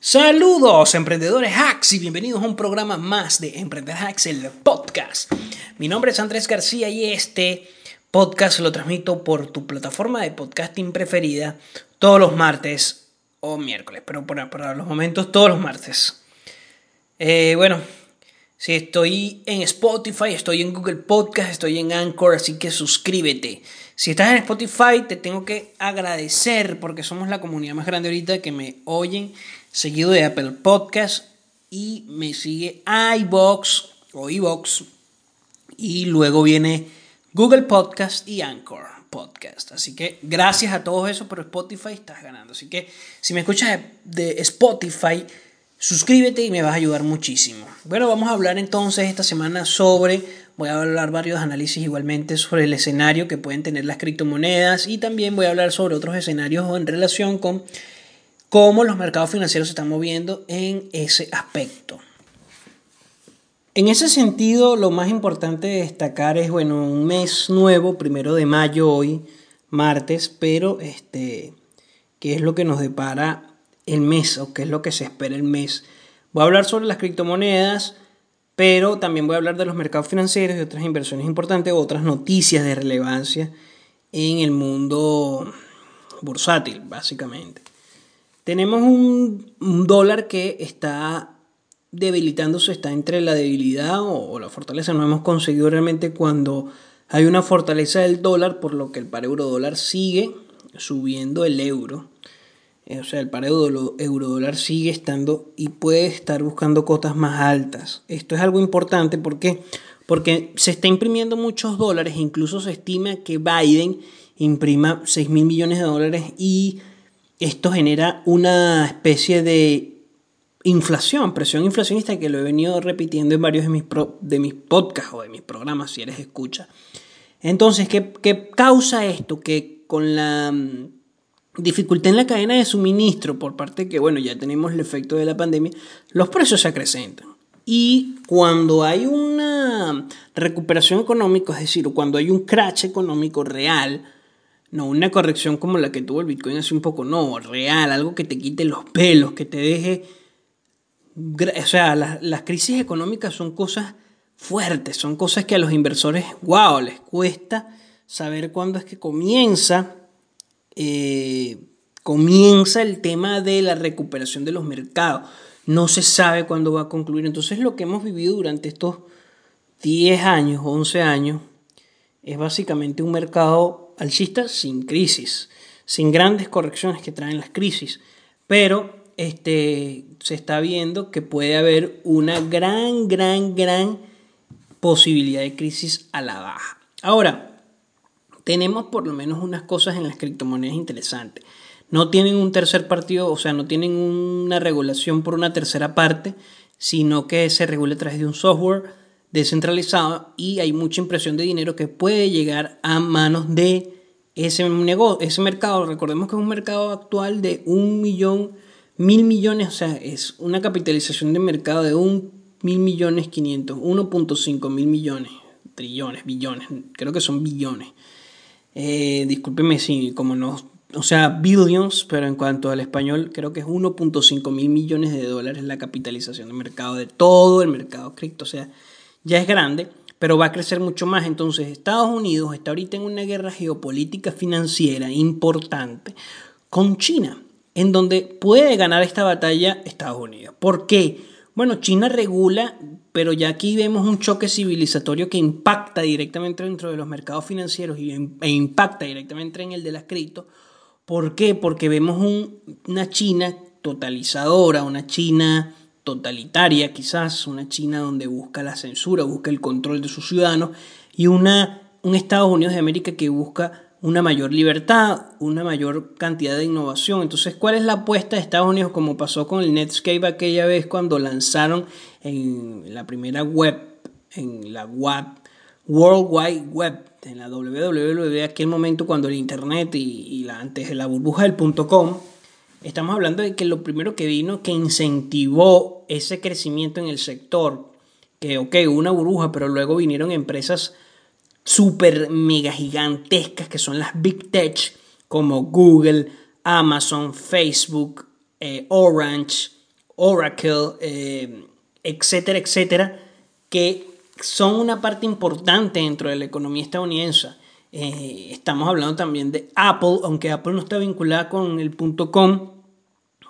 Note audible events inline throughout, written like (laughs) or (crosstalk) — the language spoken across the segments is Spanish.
Saludos emprendedores hacks y bienvenidos a un programa más de Emprender Hacks, el podcast. Mi nombre es Andrés García y este podcast lo transmito por tu plataforma de podcasting preferida todos los martes o miércoles, pero por, los momentos todos los martes. Eh, bueno, si estoy en Spotify, estoy en Google Podcast, estoy en Anchor, así que suscríbete. Si estás en Spotify, te tengo que agradecer porque somos la comunidad más grande ahorita que me oyen seguido de Apple Podcast y me sigue iBox o iBox y luego viene Google Podcast y Anchor Podcast. Así que gracias a todos eso, pero Spotify estás ganando. Así que si me escuchas de, Spotify, suscríbete y me vas a ayudar muchísimo. Bueno, vamos a hablar entonces esta semana sobre, voy a hablar varios análisis igualmente sobre el escenario que pueden tener las criptomonedas y también voy a hablar sobre otros escenarios en relación con cómo los mercados financieros se están moviendo en ese aspecto. En ese sentido, lo más importante de destacar es, bueno, un mes nuevo, primero de mayo hoy, martes, pero este, ¿qué es lo que nos depara el mes o qué es lo que se espera el mes? Voy a hablar sobre las criptomonedas, pero también voy a hablar de los mercados financieros y otras inversiones importantes, otras noticias de relevancia en el mundo bursátil, básicamente. Tenemos un, dólar que está debilitándose, está entre la debilidad o, la fortaleza. No hemos conseguido realmente cuando hay una fortaleza del dólar, por lo que el par euro dólar sigue subiendo el euro. Eh, o sea, el par euro, dólar sigue estando y puede estar buscando cotas más altas. Esto es algo importante porque, porque se está imprimiendo muchos dólares, incluso se estima que Biden imprima 6 mil millones de dólares y esto genera una especie de inflación, presión inflacionista que lo he venido repitiendo en varios de mis, de mis podcasts o de mis programas, si eres escucha. Entonces, ¿qué, ¿qué, causa esto? Que con la mm, dificultad en la cadena de suministro por parte que, bueno, ya tenemos el efecto de la pandemia, los precios se acrecentan. Y cuando hay una recuperación económica, es decir, cuando hay un crash económico real, no, una corrección como la que tuvo el Bitcoin hace un poco, no, real, algo que te quite los pelos, que te deje... O sea, las, crisis económicas son cosas fuertes, son cosas que a los inversores, wow, les cuesta saber cuándo es que comienza, eh, comienza el tema de la recuperación de los mercados. No se sabe cuándo va a concluir. Entonces lo que hemos vivido durante estos 10 años, 11 años, es básicamente un mercado alcista sin crisis, sin grandes correcciones que traen las crisis, pero este, se está viendo que puede haber una gran, gran, gran posibilidad de crisis a la baja. Ahora, tenemos por lo menos unas cosas en las criptomonedas interesantes. No tienen un tercer partido, o sea, no tienen una regulación por una tercera parte, sino que se regula a través de un software descentralizado y hay mucha impresión de dinero que puede llegar a manos de ese, negocio, ese mercado. Recordemos que es un mercado actual de un millón, mil millones, o sea, es una capitalización de mercado de un mil millones quinientos, 1.5 mil millones, trillones, billones, creo que son billones. Eh, discúlpeme si como no, o sea, billions, pero en cuanto al español, creo que es 1.5 mil millones de dólares la capitalización de mercado de todo el mercado cripto, o sea, ya es grande, pero va a crecer mucho más. Entonces Estados Unidos está ahorita en una guerra geopolítica financiera importante con China, en donde puede ganar esta batalla Estados Unidos. ¿Por qué? Bueno, China regula, pero ya aquí vemos un choque civilizatorio que impacta directamente dentro de los mercados financieros e impacta directamente en el de las cripto. ¿Por qué? Porque vemos una China totalizadora, una China totalitaria, quizás una China donde busca la censura, busca el control de sus ciudadanos, y una, un Estados Unidos de América que busca una mayor libertad, una mayor cantidad de innovación. Entonces, ¿cuál es la apuesta de Estados Unidos como pasó con el Netscape aquella vez cuando lanzaron en la primera web, en la web, World Wide Web, en la www, aquel momento cuando el Internet y, y la, antes de la burbuja del .com, Estamos hablando de que lo primero que vino que incentivó ese crecimiento en el sector, que ok, una burbuja, pero luego vinieron empresas súper mega gigantescas que son las Big Tech, como Google, Amazon, Facebook, eh, Orange, Oracle, eh, etcétera, etcétera, que son una parte importante dentro de la economía estadounidense. Eh, estamos hablando también de Apple, aunque Apple no está vinculada con el punto com,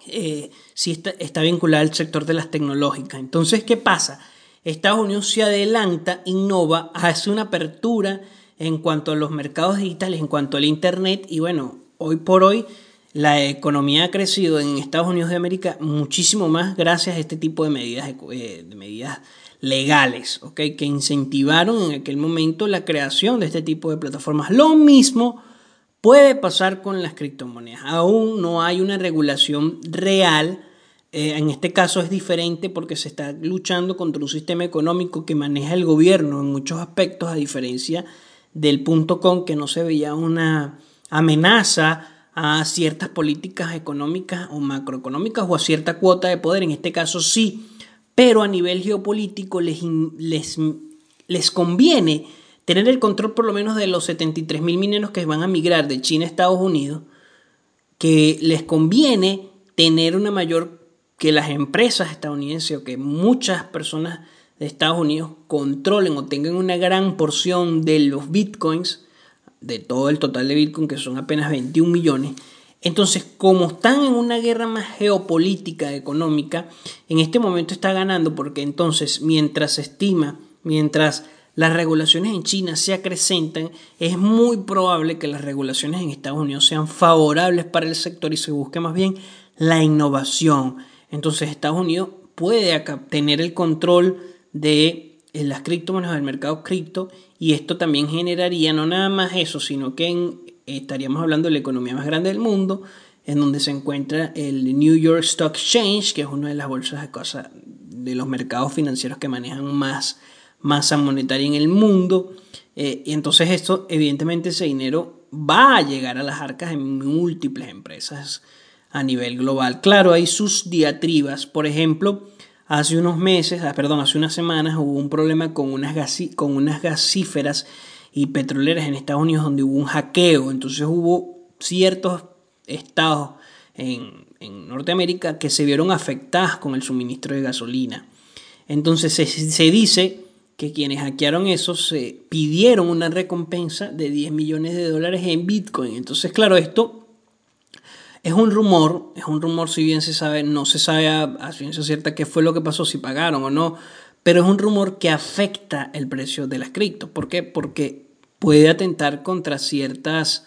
eh, sí está, está vinculada al sector de las tecnológicas. Entonces, ¿qué pasa? Estados Unidos se adelanta, innova, hace una apertura en cuanto a los mercados digitales, en cuanto al Internet, y bueno, hoy por hoy la economía ha crecido en Estados Unidos de América muchísimo más gracias a este tipo de medidas, eh, de medidas legales, ¿okay? que incentivaron en aquel momento la creación de este tipo de plataformas. Lo mismo puede pasar con las criptomonedas. Aún no hay una regulación real. Eh, en este caso es diferente porque se está luchando contra un sistema económico que maneja el gobierno en muchos aspectos, a diferencia del punto com que no se veía una amenaza a ciertas políticas económicas o macroeconómicas o a cierta cuota de poder, en este caso sí, pero a nivel geopolítico les, les, les conviene tener el control por lo menos de los 73 mil mineros que van a migrar de China a Estados Unidos, que les conviene tener una mayor, que las empresas estadounidenses o que muchas personas de Estados Unidos controlen o tengan una gran porción de los bitcoins, de todo el total de bitcoin, que son apenas 21 millones, entonces, como están en una guerra más geopolítica, económica, en este momento está ganando porque entonces, mientras se estima, mientras las regulaciones en China se acrecentan, es muy probable que las regulaciones en Estados Unidos sean favorables para el sector y se busque más bien la innovación. Entonces, Estados Unidos puede tener el control de eh, las criptomonedas del mercado cripto y esto también generaría no nada más eso, sino que en estaríamos hablando de la economía más grande del mundo, en donde se encuentra el New York Stock Exchange, que es una de las bolsas de cosas de los mercados financieros que manejan más masa monetaria en el mundo. Eh, y entonces esto, evidentemente, ese dinero va a llegar a las arcas de múltiples empresas a nivel global. Claro, hay sus diatribas. Por ejemplo, hace unos meses, ah, perdón, hace unas semanas hubo un problema con unas, con unas gasíferas y petroleras en Estados Unidos donde hubo un hackeo. Entonces hubo ciertos estados en, Norteamérica que se vieron afectadas con el suministro de gasolina. Entonces se, dice que quienes hackearon eso se pidieron una recompensa de 10 millones de dólares en Bitcoin. Entonces, claro, esto es un rumor, es un rumor si bien se sabe, no se sabe a ciencia cierta qué fue lo que pasó, si pagaron o no, pero es un rumor que afecta el precio de las cripto. ¿Por qué? Porque puede atentar contra ciertas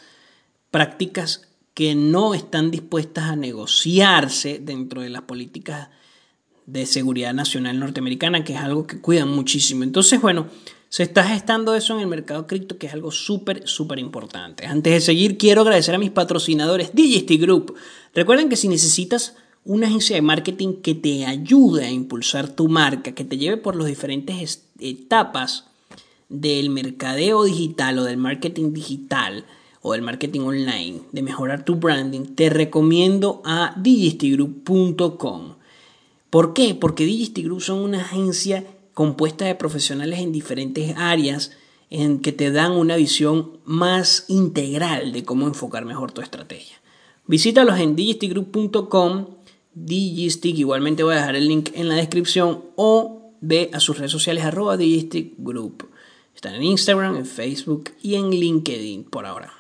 prácticas que no están dispuestas a negociarse dentro de las políticas de seguridad nacional norteamericana, que es algo que cuidan muchísimo. Entonces, bueno, se está gestando eso en el mercado cripto, que es algo súper, súper importante. Antes de seguir, quiero agradecer a mis patrocinadores Digisty Group. Recuerden que si necesitas una agencia de marketing que te ayude a impulsar tu marca, que te lleve por las diferentes etapas del mercadeo digital o del marketing digital o del marketing online, de mejorar tu branding, te recomiendo a digistigroup.com. ¿Por qué? Porque Digistigroup son una agencia compuesta de profesionales en diferentes áreas en que te dan una visión más integral de cómo enfocar mejor tu estrategia. Visítalos en digistigroup.com, Digistig, igualmente voy a dejar el link en la descripción o ve a sus redes sociales arroba Digistigroup. Están en Instagram, en Facebook y en LinkedIn por ahora.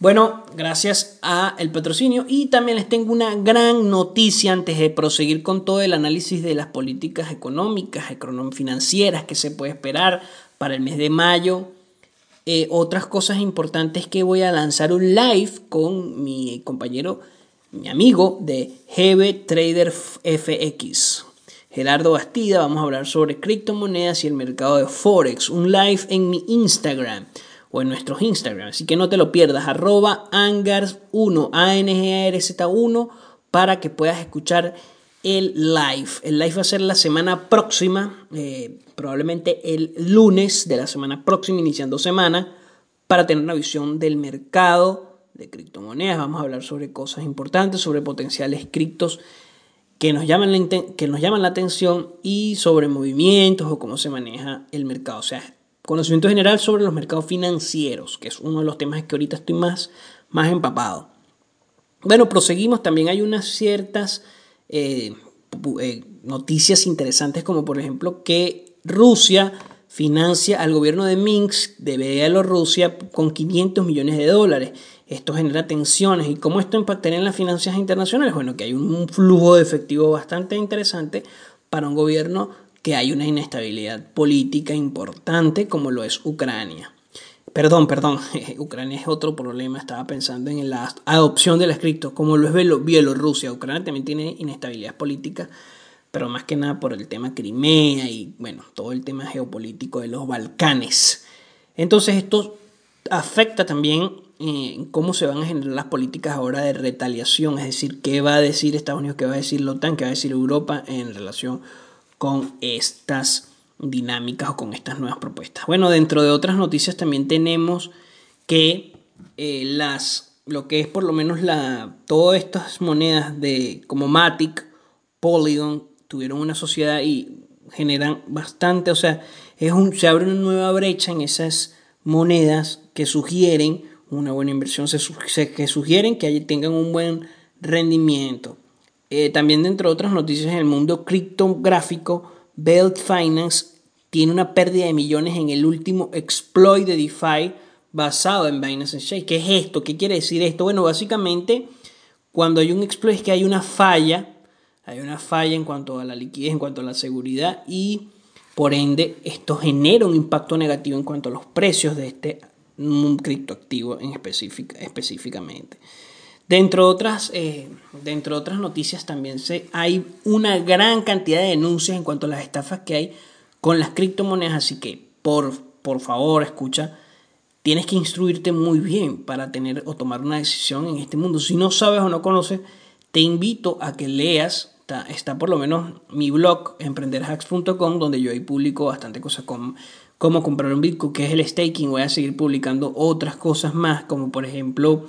Bueno, gracias a el patrocinio y también les tengo una gran noticia antes de proseguir con todo el análisis de las políticas económicas, financieras que se puede esperar para el mes de mayo. Eh, otras cosas importantes que voy a lanzar un live con mi compañero, mi amigo de GB Trader FX. Gerardo Bastida, vamos a hablar sobre criptomonedas y el mercado de Forex. Un live en mi Instagram o en nuestros Instagram. Así que no te lo pierdas, arroba angars1, a n g r z 1 para que puedas escuchar el live. El live va a ser la semana próxima, eh, probablemente el lunes de la semana próxima, iniciando semana, para tener una visión del mercado de criptomonedas. Vamos a hablar sobre cosas importantes, sobre potenciales criptos que nos, llaman la, que nos llaman la atención y sobre movimientos o cómo se maneja el mercado. O sea, conocimiento general sobre los mercados financieros, que es uno de los temas que ahorita estoy más, más empapado. Bueno, proseguimos. También hay unas ciertas, eh, eh, noticias interesantes como por ejemplo que Rusia financia al gobierno de Minsk, de Bielorrusia, con 500 millones de dólares. Esto genera tensiones. ¿Y cómo esto impactaría en las finanzas internacionales? Bueno, que hay un flujo de efectivo bastante interesante para un gobierno que hay una inestabilidad política importante como lo es Ucrania. Perdón, perdón, (laughs) Ucrania es otro problema, estaba pensando en la adopción del escrito, como lo es Bielorrusia. Ucrania también tiene inestabilidad política, pero más que nada por el tema Crimea y bueno, todo el tema geopolítico de los Balcanes. Entonces esto afecta también eh, cómo se van a generar las políticas ahora de retaliación, es decir, qué va a decir Estados Unidos, qué va a decir la OTAN, qué va a decir Europa en relación con estas dinámicas o con estas nuevas propuestas. Bueno, dentro de otras noticias también tenemos que eh, las, lo que es por lo menos la, todas estas monedas de, como Matic, Polygon, tuvieron una sociedad y generan bastante, o sea, es un, se abre una nueva brecha en esas monedas que sugieren una buena inversión, se, que sugieren que tengan un buen rendimiento. Eh, también dentro de otras noticias en el mundo criptográfico, Belt Finance tiene una pérdida de millones en el último exploit de DeFi basado en Binance Chain. ¿Qué es esto? ¿Qué quiere decir esto? Bueno, básicamente cuando hay un exploit es que hay una falla, hay una falla en cuanto a la liquidez, en cuanto a la seguridad y por ende esto genera un impacto negativo en cuanto a los precios de este criptoactivo en específicamente. Dentro de otras, eh, dentro de otras noticias también se, hay una gran cantidad de denuncias en cuanto a las estafas que hay con las criptomonedas, así que por, por favor escucha, tienes que instruirte muy bien para tener o tomar una decisión en este mundo. Si no sabes o no conoces, te invito a que leas, está, por lo menos mi blog emprenderhacks.com, donde yo ahí publico bastante cosas como cómo comprar un Bitcoin, que es el staking, voy a seguir publicando otras cosas más, como por ejemplo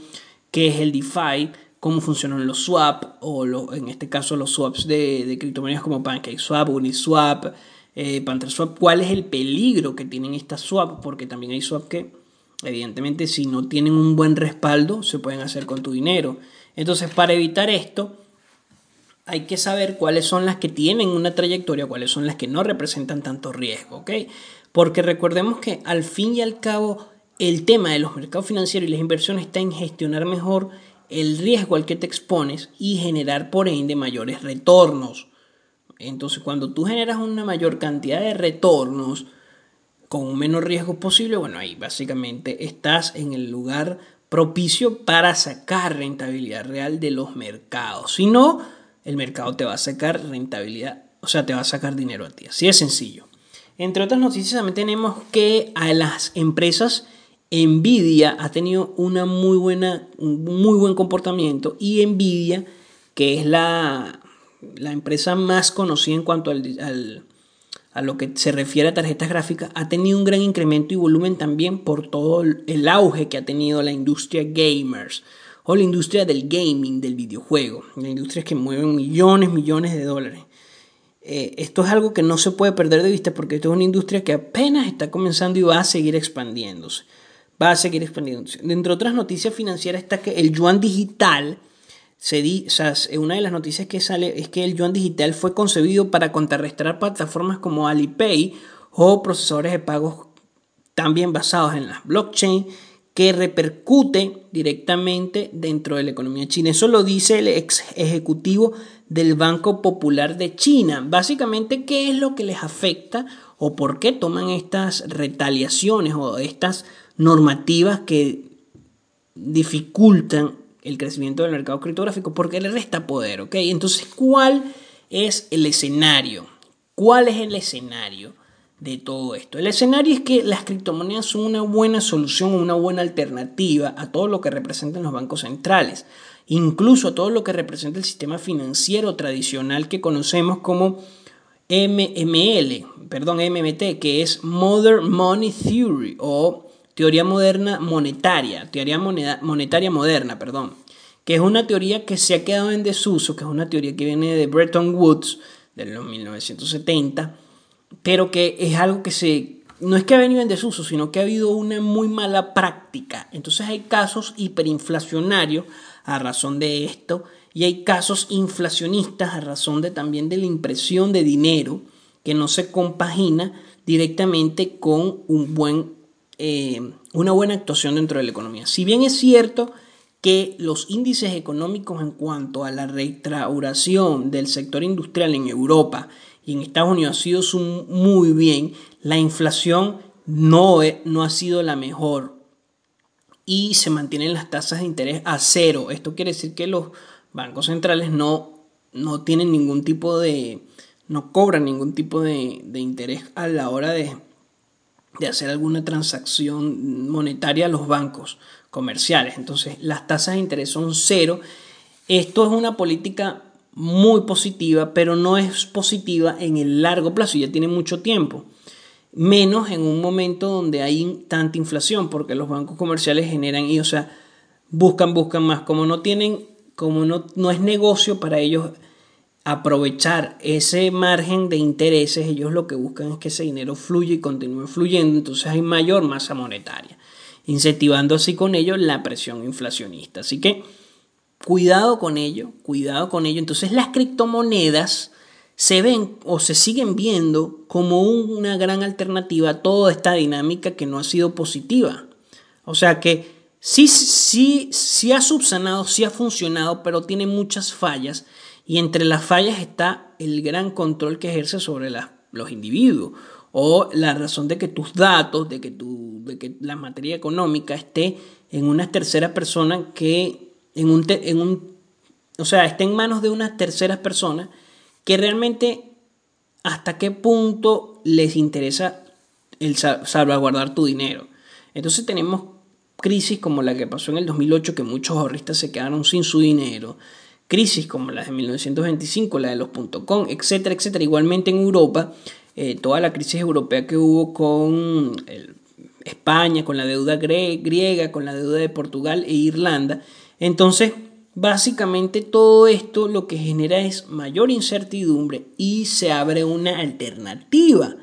qué es el DeFi, cómo funcionan los swaps, o en este caso los swaps de, de criptomonedas como PancakeSwap, Uniswap, eh, PantherSwap, cuál es el peligro que tienen estas swaps, porque también hay swaps que, evidentemente, si no tienen un buen respaldo, se pueden hacer con tu dinero. Entonces, para evitar esto, hay que saber cuáles son las que tienen una trayectoria, cuáles son las que no representan tanto riesgo, ¿ok? Porque recordemos que al fin y al cabo el tema de los mercados financieros y las inversiones está en gestionar mejor el riesgo al que te expones y generar por ende mayores retornos. Entonces cuando tú generas una mayor cantidad de retornos con un menor riesgo posible, bueno, ahí básicamente estás en el lugar propicio para sacar rentabilidad real de los mercados. Si no, el mercado te va a sacar rentabilidad, o sea, te va a sacar dinero a ti. Así de sencillo. Entre otras noticias también tenemos que a las empresas Nvidia ha tenido una muy buena, un muy buen comportamiento y Nvidia, que es la, la empresa más conocida en cuanto al, a lo que se refiere a tarjetas gráficas, ha tenido un gran incremento y volumen también por todo el auge que ha tenido la industria gamers o la industria del gaming, del videojuego, la industria que mueve millones, millones de dólares. Eh, esto es algo que no se puede perder de vista porque esto es una industria que apenas está comenzando y va a seguir expandiéndose va a seguir expandiéndose. Dentro de otras noticias financieras está que el yuan digital, se di, una de las noticias que sale es que el yuan digital fue concebido para contrarrestar plataformas como Alipay o procesadores de pagos también basados en la blockchain que repercute directamente dentro de la economía china. Eso lo dice el ex ejecutivo del Banco Popular de China. Básicamente, ¿qué es lo que les afecta o por qué toman estas retaliaciones o estas normativas que dificultan el crecimiento del mercado criptográfico porque le resta poder, ¿ok? Entonces, ¿cuál es el escenario? ¿Cuál es el escenario de todo esto? El escenario es que las criptomonedas son una buena solución, una buena alternativa a todo lo que representan los bancos centrales, incluso a todo lo que representa el sistema financiero tradicional que conocemos como MML, perdón, MMT, que es Modern Money Theory o teoría moderna monetaria, teoría monetaria moderna, perdón, que es una teoría que se ha quedado en desuso, que es una teoría que viene de Bretton Woods de los 1970, pero que es algo que se no es que ha venido en desuso, sino que ha habido una muy mala práctica. Entonces hay casos hiperinflacionarios a razón de esto y hay casos inflacionistas a razón de también de la impresión de dinero que no se compagina directamente con un buen, eh, una buena actuación dentro de la economía. Si bien es cierto que los índices económicos en cuanto a la restauración del sector industrial en Europa en Estados Unidos ha sido muy bien, la inflación no, no ha sido la mejor y se mantienen las tasas de interés a cero. Esto quiere decir que los bancos centrales no, no tienen ningún tipo de, no cobran ningún tipo de, de interés a la hora de, de hacer alguna transacción monetaria a los bancos comerciales. Entonces, las tasas de interés son cero. Esto es una política muy positiva, pero no es positiva en el largo plazo, ya tiene mucho tiempo. Menos en un momento donde hay tanta inflación, porque los bancos comerciales generan y, o sea, buscan, buscan más. Como no tienen, como no, no es negocio para ellos aprovechar ese margen de intereses, ellos lo que buscan es que ese dinero fluya y continúe fluyendo, entonces hay mayor masa monetaria, incentivando así con ello la presión inflacionista. Así que cuidado con ello, cuidado con ello. Entonces las criptomonedas se ven o se siguen viendo como una gran alternativa a toda esta dinámica que no ha sido positiva. O sea que sí, sí, sí ha subsanado, sí ha funcionado, pero tiene muchas fallas y entre las fallas está el gran control que ejerce sobre los individuos o la razón de que tus datos, de que, tu, de que la materia económica esté en una tercera persona que en un, en un, o sea, esté en manos de unas terceras personas que realmente hasta qué punto les interesa el salvaguardar tu dinero. Entonces tenemos crisis como la que pasó en el 2008 que muchos ahorristas se quedaron sin su dinero crisis como la de 1925, la de los .com, etcétera, etcétera. Igualmente en Europa, eh, toda la crisis europea que hubo con España, con la deuda griega, con la deuda de Portugal e Irlanda. Entonces, básicamente todo esto lo que genera es mayor incertidumbre y se abre una alternativa.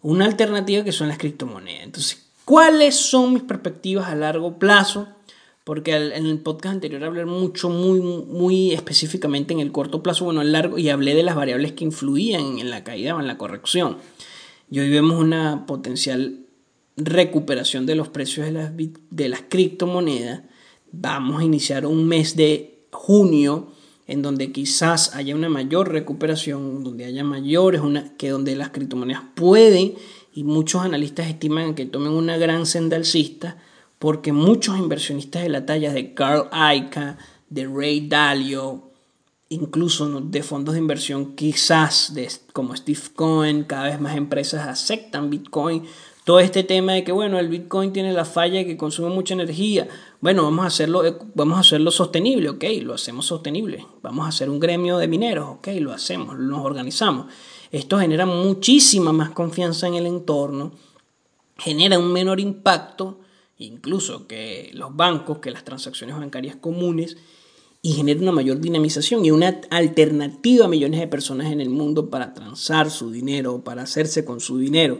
Una alternativa que son las criptomonedas. Entonces, ¿cuáles son mis perspectivas a largo plazo? porque en el podcast anterior hablé mucho, muy, muy específicamente en el corto plazo, bueno, el largo, y hablé de las variables que influían en la caída o en la corrección. Y hoy vemos una potencial recuperación de los precios de las, de las criptomonedas. Vamos a iniciar un mes de junio en donde quizás haya una mayor recuperación, donde haya mayores, una, que donde las criptomonedas pueden, y muchos analistas estiman que tomen una gran senda alcista, porque muchos inversionistas de la talla de Carl Icahn, de Ray Dalio, incluso de fondos de inversión quizás de, como Steve Cohen, cada vez más empresas aceptan Bitcoin. Todo este tema de que, bueno, el Bitcoin tiene la falla de que consume mucha energía. Bueno, vamos a hacerlo, eh, vamos a hacerlo sostenible, ok, lo hacemos sostenible. Vamos a hacer un gremio de mineros, ok, lo hacemos, nos organizamos. Esto genera muchísima más confianza en el entorno, genera un menor impacto incluso que los bancos, que las transacciones bancarias comunes, y genera una mayor dinamización y una alternativa a millones de personas en el mundo para transar su dinero, para hacerse con su dinero.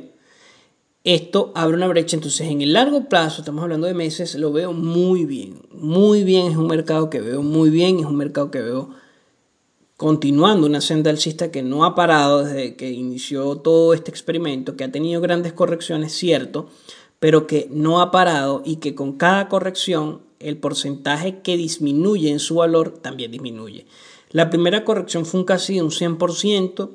Esto abre una brecha, entonces en el largo plazo, estamos hablando de meses, lo veo muy bien, muy bien, es un mercado que veo muy bien, es un mercado que veo continuando una senda alcista que no ha parado desde que inició todo este experimento, que ha tenido grandes correcciones, cierto, pero que no ha parado y que con cada corrección el porcentaje que disminuye en su valor también disminuye. La primera corrección fue un casi de un 100%,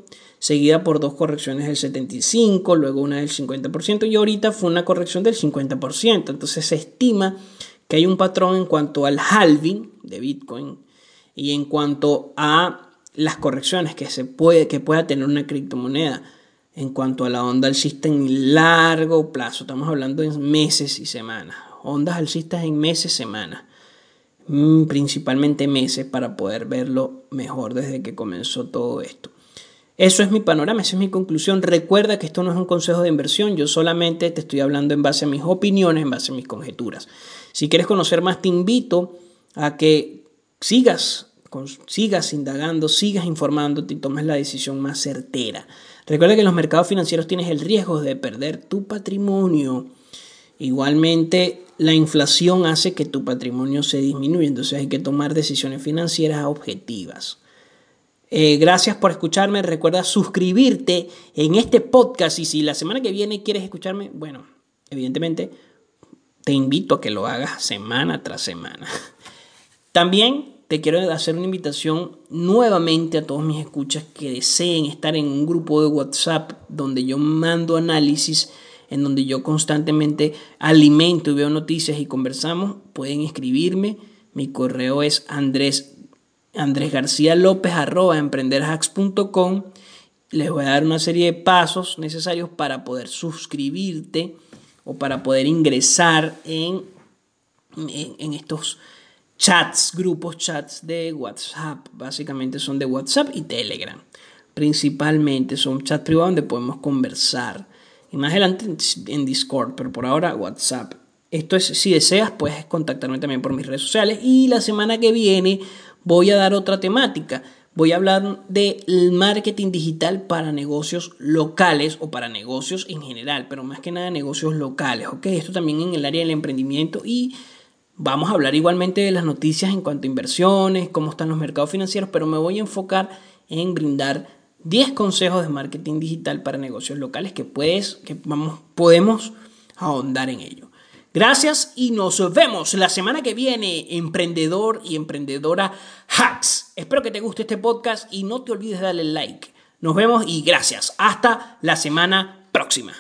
seguida por dos correcciones del 75%, luego una del 50% y ahorita fue una corrección del 50%. Entonces se estima que hay un patrón en cuanto al halving de Bitcoin y en cuanto a las correcciones que, se puede, que pueda tener una criptomoneda en cuanto a la onda alcista en largo plazo. Estamos hablando de meses y semanas. Ondas alcistas en meses, semanas. Mm, principalmente meses para poder verlo mejor desde que comenzó todo esto. Eso es mi panorama, esa es mi conclusión. Recuerda que esto no es un consejo de inversión, yo solamente te estoy hablando en base a mis opiniones, en base a mis conjeturas. Si quieres conocer más, te invito a que sigas, sigas indagando, sigas informándote y tomes la decisión más certera. Recuerda que en los mercados financieros tienes el riesgo de perder tu patrimonio. Igualmente, la inflación hace que tu patrimonio se disminuya, entonces hay que tomar decisiones financieras objetivas. Eh, gracias por escucharme. Recuerda suscribirte en este podcast y si la semana que viene quieres escucharme, bueno, evidentemente te invito a que lo hagas semana tras semana. (laughs) También te quiero hacer una invitación nuevamente a todos mis escuchas que deseen estar en un grupo de WhatsApp donde yo mando análisis, en donde yo constantemente alimento y veo noticias y conversamos. Pueden escribirme. Mi correo es andrés Andrés García López arroba emprenderhacks.com. Les voy a dar una serie de pasos necesarios para poder suscribirte o para poder ingresar en, en, estos chats, grupos chats de WhatsApp. Básicamente son de WhatsApp y Telegram. Principalmente son chats privados donde podemos conversar. Y más adelante en Discord, pero por ahora WhatsApp. Esto es, si deseas, puedes contactarme también por mis redes sociales. Y la semana que viene voy a dar otra temática. Voy a hablar del marketing digital para negocios locales o para negocios en general, pero más que nada negocios locales, ¿ok? Esto también en el área del emprendimiento y vamos a hablar igualmente de las noticias en cuanto a inversiones, cómo están los mercados financieros, pero me voy a enfocar en brindar 10 consejos de marketing digital para negocios locales que, puedes, que vamos, podemos ahondar en ello. Gracias y nos vemos la semana que viene, emprendedor y emprendedora hacks. Espero que te guste este podcast y no te olvides de darle like. Nos vemos y gracias. Hasta la semana próxima.